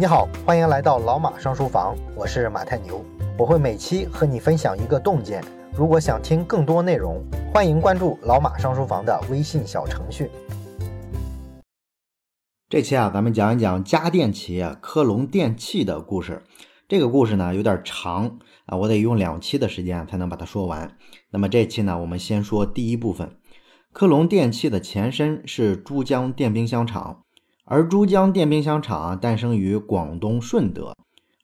你好，欢迎来到老马上书房，我是马太牛，我会每期和你分享一个洞见。如果想听更多内容，欢迎关注老马上书房的微信小程序。这期啊，咱们讲一讲家电企业科隆电器的故事。这个故事呢有点长啊，我得用两期的时间才能把它说完。那么这期呢，我们先说第一部分。科隆电器的前身是珠江电冰箱厂。而珠江电冰箱厂啊，诞生于广东顺德。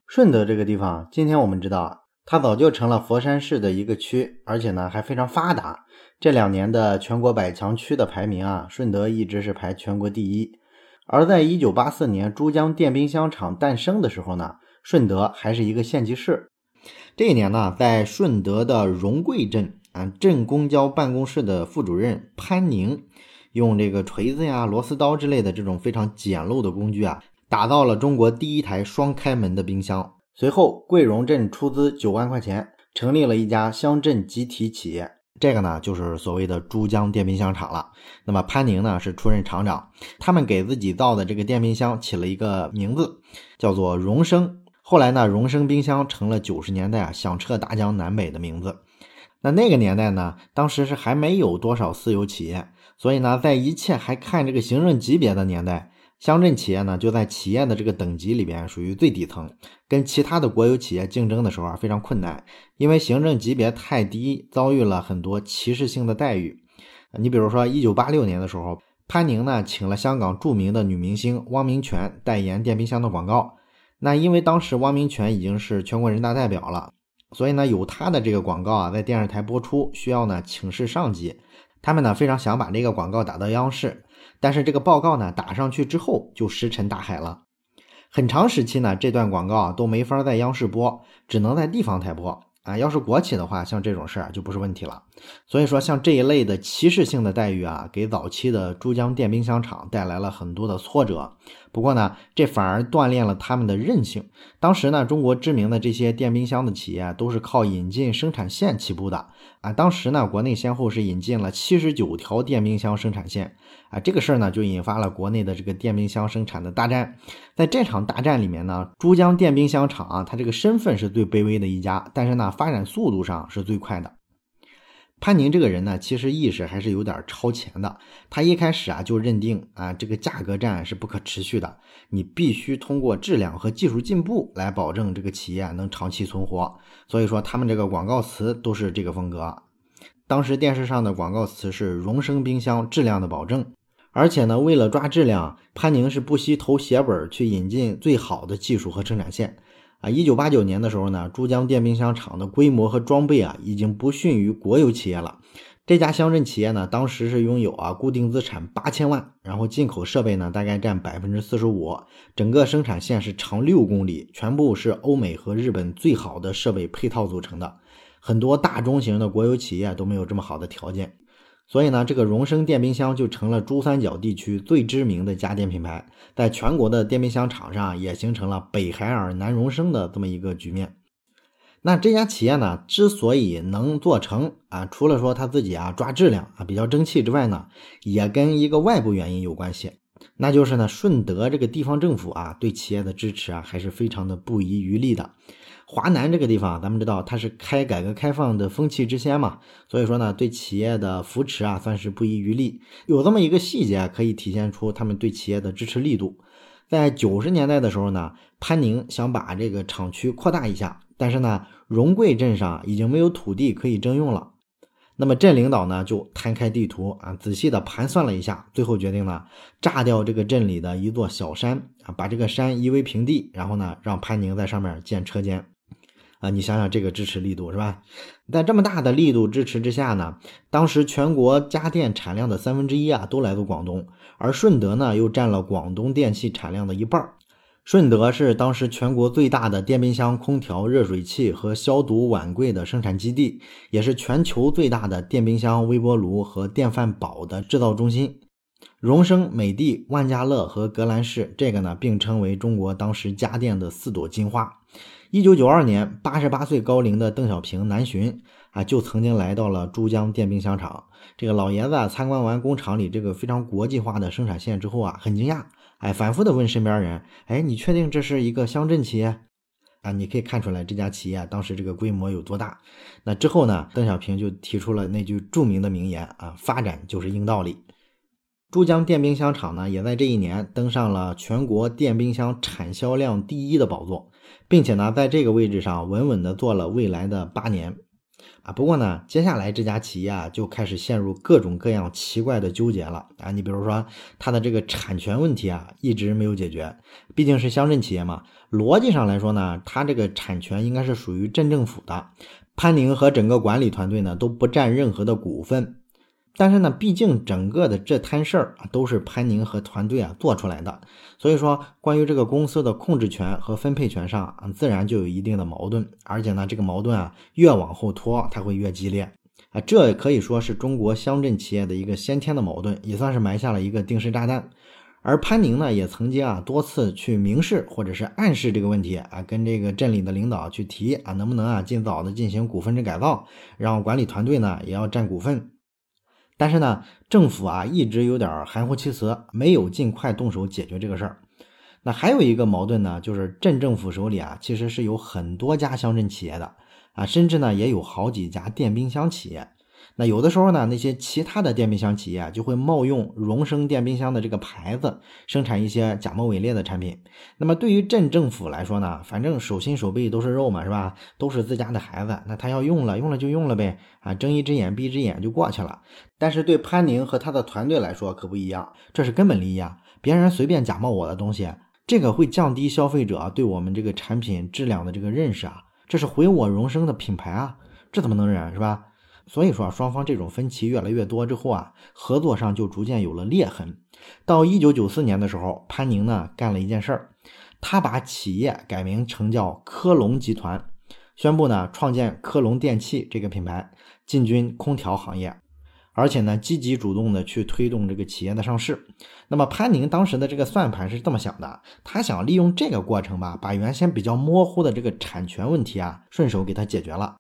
顺德这个地方，今天我们知道，它早就成了佛山市的一个区，而且呢还非常发达。这两年的全国百强区的排名啊，顺德一直是排全国第一。而在一九八四年珠江电冰箱厂诞生的时候呢，顺德还是一个县级市。这一年呢，在顺德的荣桂镇啊，镇公交办公室的副主任潘宁。用这个锤子呀、螺丝刀之类的这种非常简陋的工具啊，打造了中国第一台双开门的冰箱。随后，桂荣镇出资九万块钱，成立了一家乡镇集体企业，这个呢就是所谓的珠江电冰箱厂了。那么潘宁呢是出任厂长，他们给自己造的这个电冰箱起了一个名字，叫做荣升。后来呢，荣升冰箱成了九十年代啊响彻大江南北的名字。那那个年代呢，当时是还没有多少私有企业。所以呢，在一切还看这个行政级别的年代，乡镇企业呢就在企业的这个等级里边属于最底层，跟其他的国有企业竞争的时候啊非常困难，因为行政级别太低，遭遇了很多歧视性的待遇。你比如说，一九八六年的时候，潘宁呢请了香港著名的女明星汪明荃代言电冰箱的广告，那因为当时汪明荃已经是全国人大代表了，所以呢有他的这个广告啊在电视台播出，需要呢请示上级。他们呢非常想把这个广告打到央视，但是这个报告呢打上去之后就石沉大海了。很长时期呢，这段广告都没法在央视播，只能在地方台播。啊，要是国企的话，像这种事儿就不是问题了。所以说，像这一类的歧视性的待遇啊，给早期的珠江电冰箱厂带来了很多的挫折。不过呢，这反而锻炼了他们的韧性。当时呢，中国知名的这些电冰箱的企业都是靠引进生产线起步的啊。当时呢，国内先后是引进了七十九条电冰箱生产线啊。这个事儿呢，就引发了国内的这个电冰箱生产的大战。在这场大战里面呢，珠江电冰箱厂啊，它这个身份是最卑微的一家，但是呢。发展速度上是最快的。潘宁这个人呢，其实意识还是有点超前的。他一开始啊就认定啊，这个价格战是不可持续的，你必须通过质量和技术进步来保证这个企业能长期存活。所以说，他们这个广告词都是这个风格。当时电视上的广告词是“荣升冰箱质量的保证”，而且呢，为了抓质量，潘宁是不惜投血本去引进最好的技术和生产线。啊，一九八九年的时候呢，珠江电冰箱厂的规模和装备啊，已经不逊于国有企业了。这家乡镇企业呢，当时是拥有啊固定资产八千万，然后进口设备呢大概占百分之四十五，整个生产线是长六公里，全部是欧美和日本最好的设备配套组成的。很多大中型的国有企业都没有这么好的条件。所以呢，这个荣升电冰箱就成了珠三角地区最知名的家电品牌，在全国的电冰箱厂上也形成了北海尔南荣升的这么一个局面。那这家企业呢，之所以能做成啊，除了说他自己啊抓质量啊比较争气之外呢，也跟一个外部原因有关系，那就是呢顺德这个地方政府啊对企业的支持啊还是非常的不遗余力的。华南这个地方，咱们知道它是开改革开放的风气之先嘛，所以说呢，对企业的扶持啊，算是不遗余力。有这么一个细节可以体现出他们对企业的支持力度。在九十年代的时候呢，潘宁想把这个厂区扩大一下，但是呢，荣贵镇上已经没有土地可以征用了。那么镇领导呢，就摊开地图啊，仔细的盘算了一下，最后决定呢，炸掉这个镇里的一座小山啊，把这个山夷为平地，然后呢，让潘宁在上面建车间。啊，你想想这个支持力度是吧？在这么大的力度支持之下呢，当时全国家电产量的三分之一啊都来自广东，而顺德呢又占了广东电器产量的一半顺德是当时全国最大的电冰箱、空调、热水器和消毒碗柜的生产基地，也是全球最大的电冰箱、微波炉和电饭煲的制造中心。荣升、美的、万家乐和格兰仕，这个呢并称为中国当时家电的四朵金花。一九九二年，八十八岁高龄的邓小平南巡啊，就曾经来到了珠江电冰箱厂。这个老爷子啊参观完工厂里这个非常国际化的生产线之后啊，很惊讶哎，反复的问身边人，哎，你确定这是一个乡镇企业？啊，你可以看出来这家企业当时这个规模有多大。那之后呢，邓小平就提出了那句著名的名言啊，发展就是硬道理。珠江电冰箱厂呢，也在这一年登上了全国电冰箱产销量第一的宝座，并且呢，在这个位置上稳稳的做了未来的八年。啊，不过呢，接下来这家企业啊就开始陷入各种各样奇怪的纠结了啊。你比如说，它的这个产权问题啊一直没有解决，毕竟是乡镇企业嘛。逻辑上来说呢，它这个产权应该是属于镇政府的，潘宁和整个管理团队呢都不占任何的股份。但是呢，毕竟整个的这摊事儿啊，都是潘宁和团队啊做出来的，所以说关于这个公司的控制权和分配权上啊，自然就有一定的矛盾，而且呢，这个矛盾啊越往后拖，它会越激烈啊，这可以说是中国乡镇企业的一个先天的矛盾，也算是埋下了一个定时炸弹。而潘宁呢，也曾经啊多次去明示或者是暗示这个问题啊，跟这个镇里的领导去提啊，能不能啊尽早的进行股份制改造，让管理团队呢也要占股份。但是呢，政府啊一直有点含糊其辞，没有尽快动手解决这个事儿。那还有一个矛盾呢，就是镇政府手里啊其实是有很多家乡镇企业的啊，甚至呢也有好几家电冰箱企业。那有的时候呢，那些其他的电冰箱企业就会冒用荣升电冰箱的这个牌子，生产一些假冒伪劣的产品。那么对于镇政府来说呢，反正手心手背都是肉嘛，是吧？都是自家的孩子，那他要用了，用了就用了呗，啊，睁一只眼闭一只眼就过去了。但是对潘宁和他的团队来说可不一样，这是根本利益啊！别人随便假冒我的东西，这个会降低消费者对我们这个产品质量的这个认识啊，这是毁我荣升的品牌啊，这怎么能忍是吧？所以说啊，双方这种分歧越来越多之后啊，合作上就逐渐有了裂痕。到一九九四年的时候，潘宁呢干了一件事儿，他把企业改名成叫科隆集团，宣布呢创建科隆电器这个品牌，进军空调行业，而且呢积极主动的去推动这个企业的上市。那么潘宁当时的这个算盘是这么想的，他想利用这个过程吧，把原先比较模糊的这个产权问题啊，顺手给他解决了。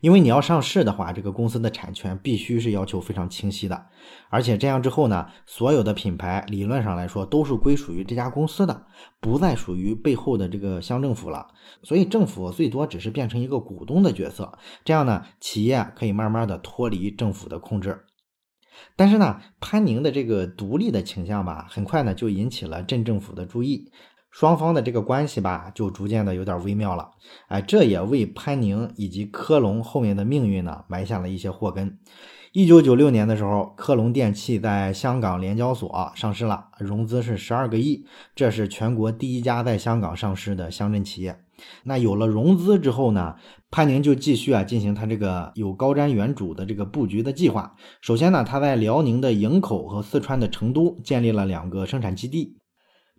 因为你要上市的话，这个公司的产权必须是要求非常清晰的，而且这样之后呢，所有的品牌理论上来说都是归属于这家公司的，不再属于背后的这个乡政府了。所以政府最多只是变成一个股东的角色，这样呢，企业可以慢慢的脱离政府的控制。但是呢，潘宁的这个独立的倾向吧，很快呢就引起了镇政府的注意。双方的这个关系吧，就逐渐的有点微妙了，哎，这也为潘宁以及科隆后面的命运呢埋下了一些祸根。一九九六年的时候，科隆电器在香港联交所上市了，融资是十二个亿，这是全国第一家在香港上市的乡镇企业。那有了融资之后呢，潘宁就继续啊进行他这个有高瞻远瞩的这个布局的计划。首先呢，他在辽宁的营口和四川的成都建立了两个生产基地。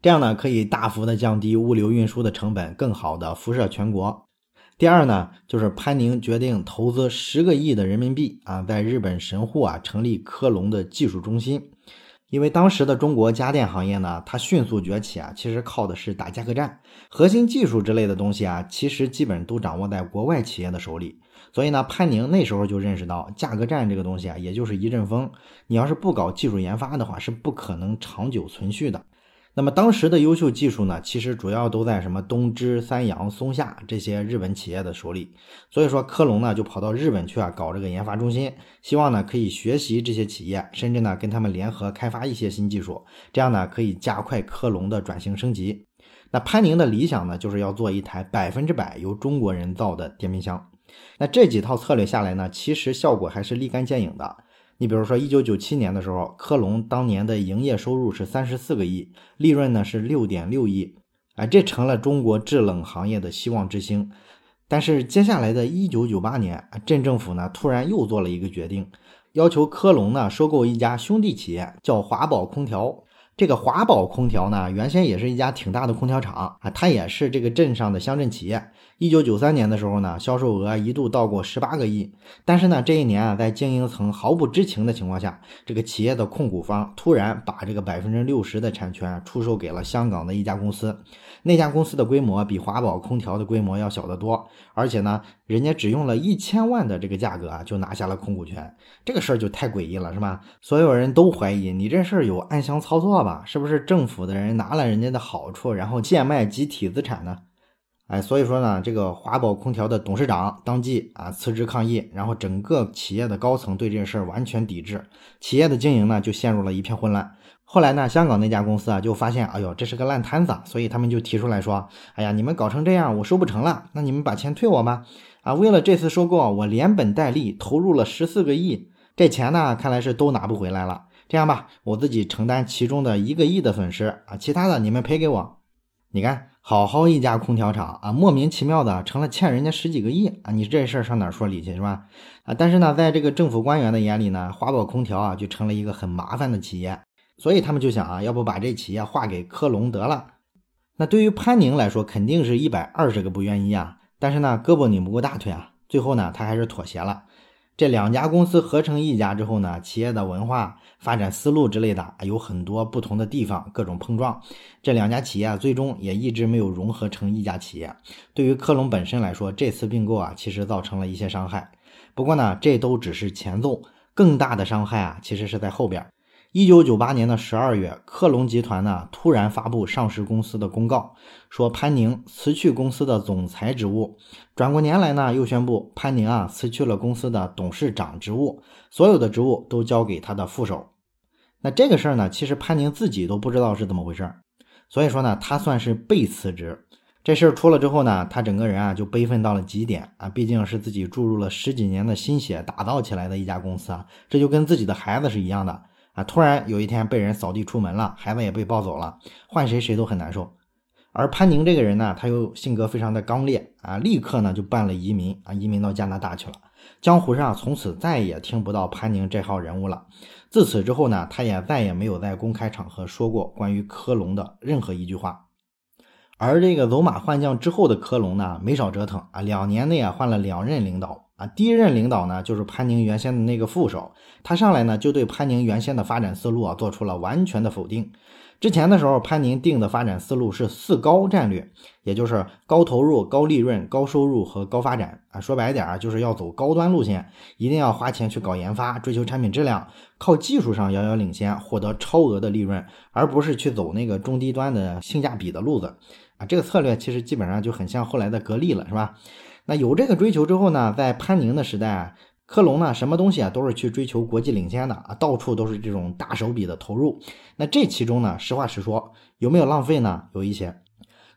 这样呢，可以大幅的降低物流运输的成本，更好的辐射全国。第二呢，就是潘宁决定投资十个亿的人民币啊，在日本神户啊成立科隆的技术中心。因为当时的中国家电行业呢，它迅速崛起啊，其实靠的是打价格战，核心技术之类的东西啊，其实基本都掌握在国外企业的手里。所以呢，潘宁那时候就认识到，价格战这个东西啊，也就是一阵风，你要是不搞技术研发的话，是不可能长久存续的。那么当时的优秀技术呢，其实主要都在什么东芝、三洋、松下这些日本企业的手里。所以说科隆呢就跑到日本去啊搞这个研发中心，希望呢可以学习这些企业，甚至呢跟他们联合开发一些新技术，这样呢可以加快科隆的转型升级。那潘宁的理想呢就是要做一台百分之百由中国人造的电冰箱。那这几套策略下来呢，其实效果还是立竿见影的。你比如说，一九九七年的时候，科隆当年的营业收入是三十四个亿，利润呢是六点六亿，哎，这成了中国制冷行业的希望之星。但是接下来的一九九八年，镇政府呢突然又做了一个决定，要求科隆呢收购一家兄弟企业，叫华宝空调。这个华宝空调呢，原先也是一家挺大的空调厂啊，它也是这个镇上的乡镇企业。一九九三年的时候呢，销售额一度到过十八个亿。但是呢，这一年啊，在经营层毫不知情的情况下，这个企业的控股方突然把这个百分之六十的产权出售给了香港的一家公司。那家公司的规模比华宝空调的规模要小得多，而且呢，人家只用了一千万的这个价格啊，就拿下了控股权。这个事儿就太诡异了，是吧？所有人都怀疑你这事儿有暗箱操作吧？是不是政府的人拿了人家的好处，然后贱卖集体资产呢？哎，所以说呢，这个华宝空调的董事长当即啊辞职抗议，然后整个企业的高层对这件事儿完全抵制，企业的经营呢就陷入了一片混乱。后来呢，香港那家公司啊就发现，哎呦，这是个烂摊子，所以他们就提出来说，哎呀，你们搞成这样，我收不成了，那你们把钱退我吧。啊，为了这次收购，我连本带利投入了十四个亿，这钱呢看来是都拿不回来了。这样吧，我自己承担其中的一个亿的损失啊，其他的你们赔给我。你看。好好一家空调厂啊，莫名其妙的成了欠人家十几个亿啊！你这事儿上哪说理去是吧？啊，但是呢，在这个政府官员的眼里呢，华宝空调啊就成了一个很麻烦的企业，所以他们就想啊，要不把这企业划给科隆得了。那对于潘宁来说，肯定是一百二十个不愿意啊，但是呢，胳膊拧不过大腿啊，最后呢，他还是妥协了。这两家公司合成一家之后呢，企业的文化发展思路之类的有很多不同的地方，各种碰撞。这两家企业啊最终也一直没有融合成一家企业。对于科隆本身来说，这次并购啊，其实造成了一些伤害。不过呢，这都只是前奏，更大的伤害啊，其实是在后边。一九九八年的十二月，克隆集团呢突然发布上市公司的公告，说潘宁辞去公司的总裁职务。转过年来呢，又宣布潘宁啊辞去了公司的董事长职务，所有的职务都交给他的副手。那这个事儿呢，其实潘宁自己都不知道是怎么回事，所以说呢，他算是被辞职。这事儿出了之后呢，他整个人啊就悲愤到了极点啊，毕竟是自己注入了十几年的心血打造起来的一家公司啊，这就跟自己的孩子是一样的。啊！突然有一天被人扫地出门了，孩子也被抱走了，换谁谁都很难受。而潘宁这个人呢，他又性格非常的刚烈啊，立刻呢就办了移民啊，移民到加拿大去了。江湖上从此再也听不到潘宁这号人物了。自此之后呢，他也再也没有在公开场合说过关于科隆的任何一句话。而这个走马换将之后的科隆呢，没少折腾啊，两年内啊换了两任领导。啊，第一任领导呢，就是潘宁原先的那个副手，他上来呢，就对潘宁原先的发展思路啊，做出了完全的否定。之前的时候，潘宁定的发展思路是四高战略，也就是高投入、高利润、高收入和高发展啊。说白点啊，就是要走高端路线，一定要花钱去搞研发，追求产品质量，靠技术上遥遥领先，获得超额的利润，而不是去走那个中低端的性价比的路子啊。这个策略其实基本上就很像后来的格力了，是吧？那有这个追求之后呢，在潘宁的时代啊，科隆呢，什么东西啊都是去追求国际领先的啊，到处都是这种大手笔的投入。那这其中呢，实话实说，有没有浪费呢？有一些。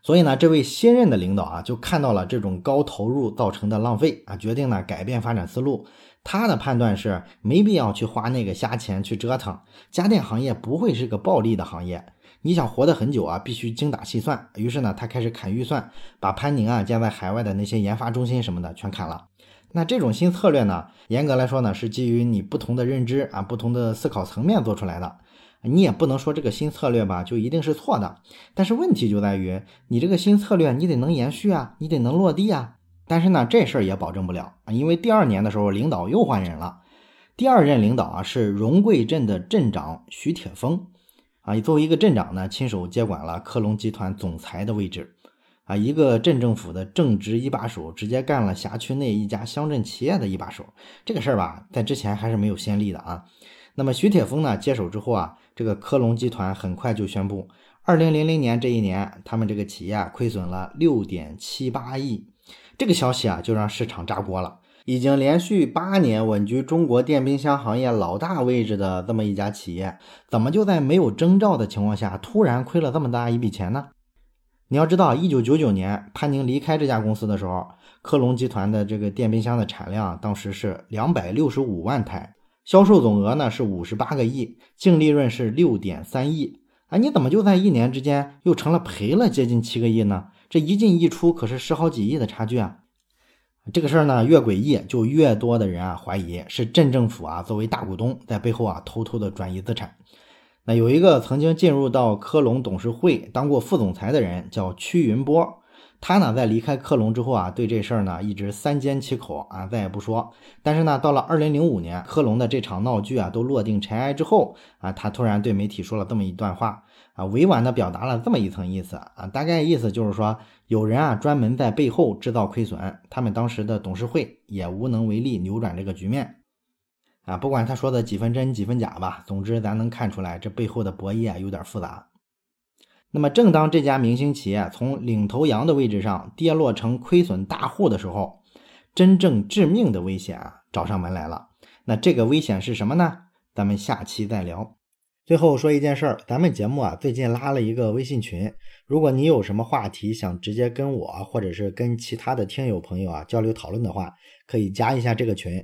所以呢，这位新任的领导啊，就看到了这种高投入造成的浪费啊，决定呢改变发展思路。他的判断是，没必要去花那个瞎钱去折腾，家电行业不会是个暴利的行业。你想活得很久啊，必须精打细算。于是呢，他开始砍预算，把潘宁啊建在海外的那些研发中心什么的全砍了。那这种新策略呢，严格来说呢，是基于你不同的认知啊、不同的思考层面做出来的。你也不能说这个新策略吧，就一定是错的。但是问题就在于，你这个新策略你得能延续啊，你得能落地啊。但是呢，这事儿也保证不了啊，因为第二年的时候领导又换人了。第二任领导啊是荣贵镇的镇长徐铁峰。啊，作为一个镇长呢，亲手接管了科隆集团总裁的位置，啊，一个镇政府的正职一把手，直接干了辖区内一家乡镇企业的一把手，这个事儿吧，在之前还是没有先例的啊。那么徐铁峰呢接手之后啊，这个科隆集团很快就宣布，二零零零年这一年，他们这个企业亏损了六点七八亿，这个消息啊，就让市场炸锅了。已经连续八年稳居中国电冰箱行业老大位置的这么一家企业，怎么就在没有征兆的情况下突然亏了这么大一笔钱呢？你要知道，一九九九年潘宁离开这家公司的时候，科隆集团的这个电冰箱的产量当时是两百六十五万台，销售总额呢是五十八个亿，净利润是六点三亿。啊，你怎么就在一年之间又成了赔了接近七个亿呢？这一进一出可是十好几亿的差距啊！这个事儿呢，越诡异，就越多的人啊怀疑是镇政府啊作为大股东在背后啊偷偷的转移资产。那有一个曾经进入到科隆董事会当过副总裁的人，叫屈云波。他呢在离开克隆之后啊，对这事儿呢一直三缄其口啊，再也不说。但是呢，到了二零零五年，克隆的这场闹剧啊都落定尘埃之后啊，他突然对媒体说了这么一段话啊，委婉的表达了这么一层意思啊，大概意思就是说。有人啊，专门在背后制造亏损，他们当时的董事会也无能为力扭转这个局面。啊，不管他说的几分真几分假吧，总之咱能看出来这背后的博弈啊有点复杂。那么，正当这家明星企业从领头羊的位置上跌落成亏损大户的时候，真正致命的危险啊找上门来了。那这个危险是什么呢？咱们下期再聊。最后说一件事儿，咱们节目啊最近拉了一个微信群，如果你有什么话题想直接跟我或者是跟其他的听友朋友啊交流讨论的话，可以加一下这个群。